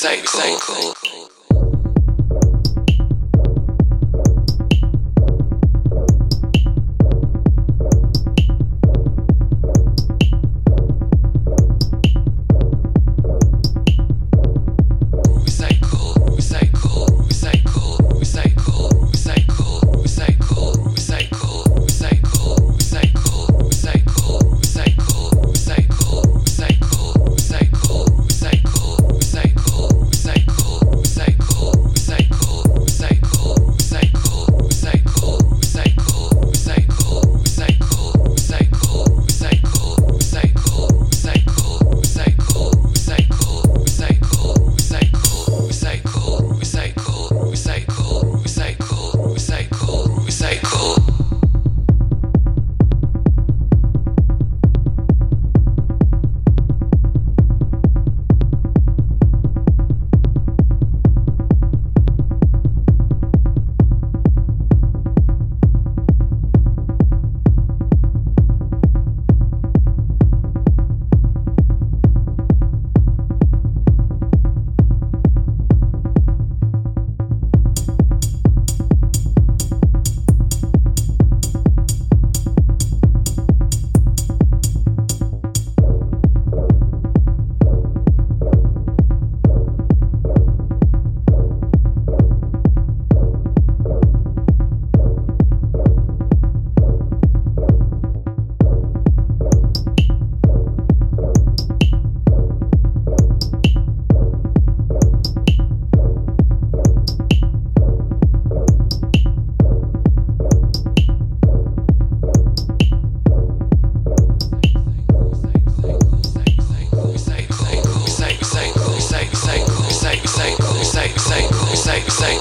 Recycle.